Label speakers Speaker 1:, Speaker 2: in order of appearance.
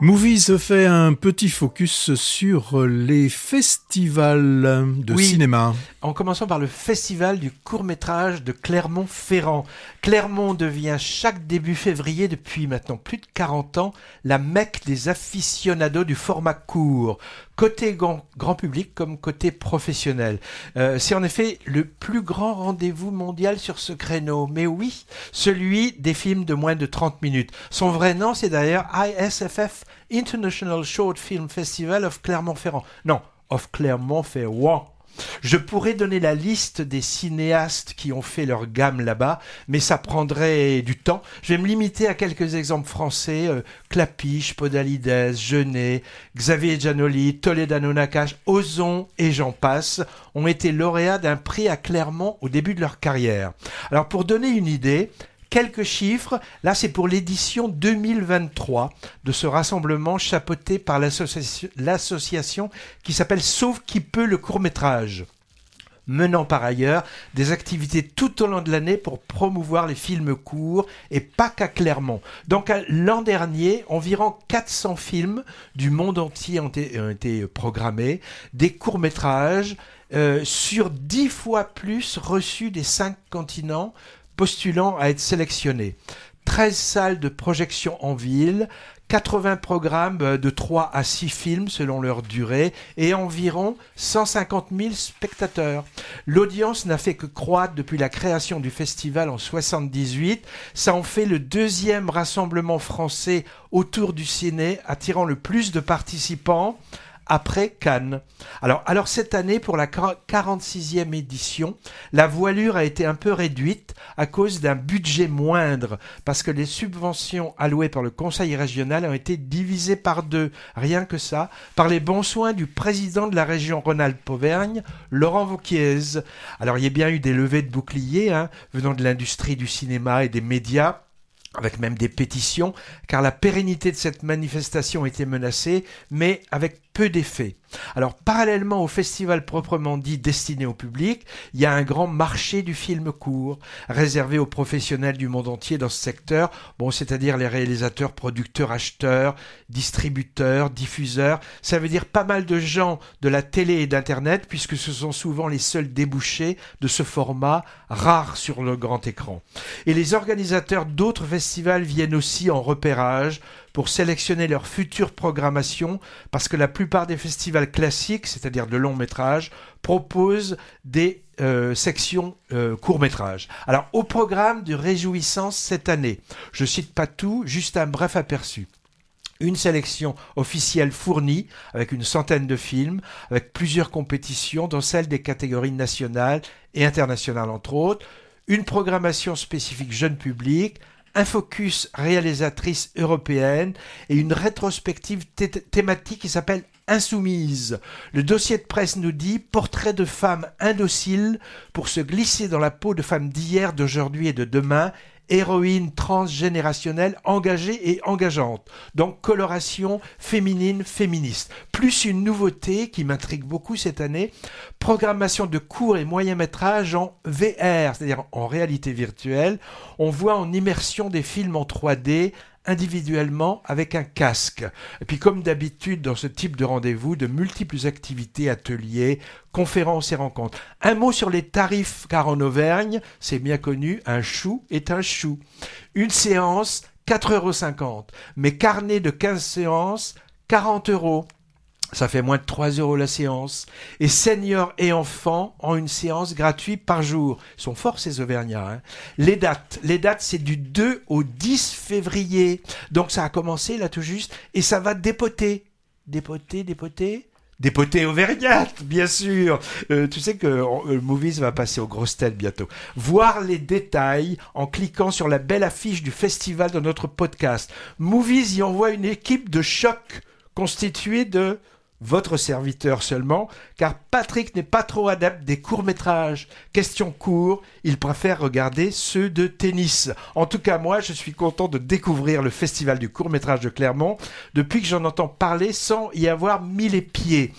Speaker 1: Movies fait un petit focus sur les festivals de cinéma.
Speaker 2: En commençant par le festival du court-métrage de Clermont-Ferrand. Clermont devient chaque début février depuis maintenant plus de 40 ans la mecque des aficionados du format court, côté grand, public comme côté professionnel. Euh, c'est en effet le plus grand rendez-vous mondial sur ce créneau. Mais oui, celui des films de moins de 30 minutes. Son vrai nom, c'est d'ailleurs ISFF International Short Film Festival of Clermont-Ferrand. Non, of Clermont-Ferrand. Je pourrais donner la liste des cinéastes qui ont fait leur gamme là-bas, mais ça prendrait du temps. Je vais me limiter à quelques exemples français. Euh, Clapiche, Podalides, Genet, Xavier Giannoli, Toledano Nakache, Ozon et j'en passe ont été lauréats d'un prix à Clermont au début de leur carrière. Alors pour donner une idée, quelques chiffres. Là, c'est pour l'édition 2023 de ce rassemblement chapeauté par l'association qui s'appelle Sauve qui peut le court métrage menant par ailleurs des activités tout au long de l'année pour promouvoir les films courts et pas qu'à Clermont. Donc l'an dernier, environ 400 films du monde entier ont été, programmés, des courts-métrages euh, sur 10 fois plus reçus des cinq continents postulant à être sélectionnés. 13 salles de projection en ville, 80 programmes de 3 à 6 films selon leur durée et environ 150 000 spectateurs. L'audience n'a fait que croître depuis la création du festival en 78. Ça en fait le deuxième rassemblement français autour du ciné attirant le plus de participants après Cannes. Alors, alors cette année, pour la 46e édition, la voilure a été un peu réduite à cause d'un budget moindre, parce que les subventions allouées par le Conseil régional ont été divisées par deux, rien que ça, par les bons soins du président de la région Rhône-Alpes-Auvergne, Laurent Vauquiez. Alors, il y a bien eu des levées de boucliers hein, venant de l'industrie du cinéma et des médias, avec même des pétitions, car la pérennité de cette manifestation était menacée, mais avec peu d'effet. Alors, parallèlement au festival proprement dit destiné au public, il y a un grand marché du film court, réservé aux professionnels du monde entier dans ce secteur, bon, c'est-à-dire les réalisateurs, producteurs, acheteurs, distributeurs, diffuseurs. Ça veut dire pas mal de gens de la télé et d'Internet, puisque ce sont souvent les seuls débouchés de ce format rare sur le grand écran. Et les organisateurs d'autres festivals viennent aussi en repérage pour sélectionner leur future programmation, parce que la plupart des festivals classiques, c'est-à-dire de longs métrages, proposent des euh, sections euh, courts métrages. Alors au programme de Réjouissance cette année, je cite pas tout, juste un bref aperçu une sélection officielle fournie avec une centaine de films, avec plusieurs compétitions, dont celles des catégories nationales et internationales entre autres, une programmation spécifique jeune public, un focus réalisatrice européenne et une rétrospective thématique qui s'appelle Insoumise. Le dossier de presse nous dit portrait de femmes indociles pour se glisser dans la peau de femmes d'hier, d'aujourd'hui et de demain héroïne transgénérationnelle engagée et engageante. Donc coloration féminine féministe. Plus une nouveauté qui m'intrigue beaucoup cette année, programmation de courts et moyens métrages en VR, c'est-à-dire en réalité virtuelle. On voit en immersion des films en 3D individuellement avec un casque. Et puis comme d'habitude dans ce type de rendez-vous, de multiples activités, ateliers, conférences et rencontres. Un mot sur les tarifs, car en Auvergne, c'est bien connu, un chou est un chou. Une séance, 4,50 euros. Mais carnet de 15 séances, 40 euros. Ça fait moins de 3 euros la séance. Et seniors et enfants ont une séance gratuite par jour. Ils sont forts ces Auvergnats. Hein. Les dates, les dates c'est du 2 au 10 février. Donc ça a commencé là tout juste et ça va dépoter. Dépoter, dépoter. Dépoter Auvergnat, bien sûr. Euh, tu sais que euh, Movies va passer aux grosses têtes bientôt. Voir les détails en cliquant sur la belle affiche du festival de notre podcast. Movies y envoie une équipe de choc constituée de votre serviteur seulement, car Patrick n'est pas trop adepte des courts-métrages. Question court, il préfère regarder ceux de tennis. En tout cas, moi, je suis content de découvrir le festival du court-métrage de Clermont depuis que j'en entends parler sans y avoir mis les pieds.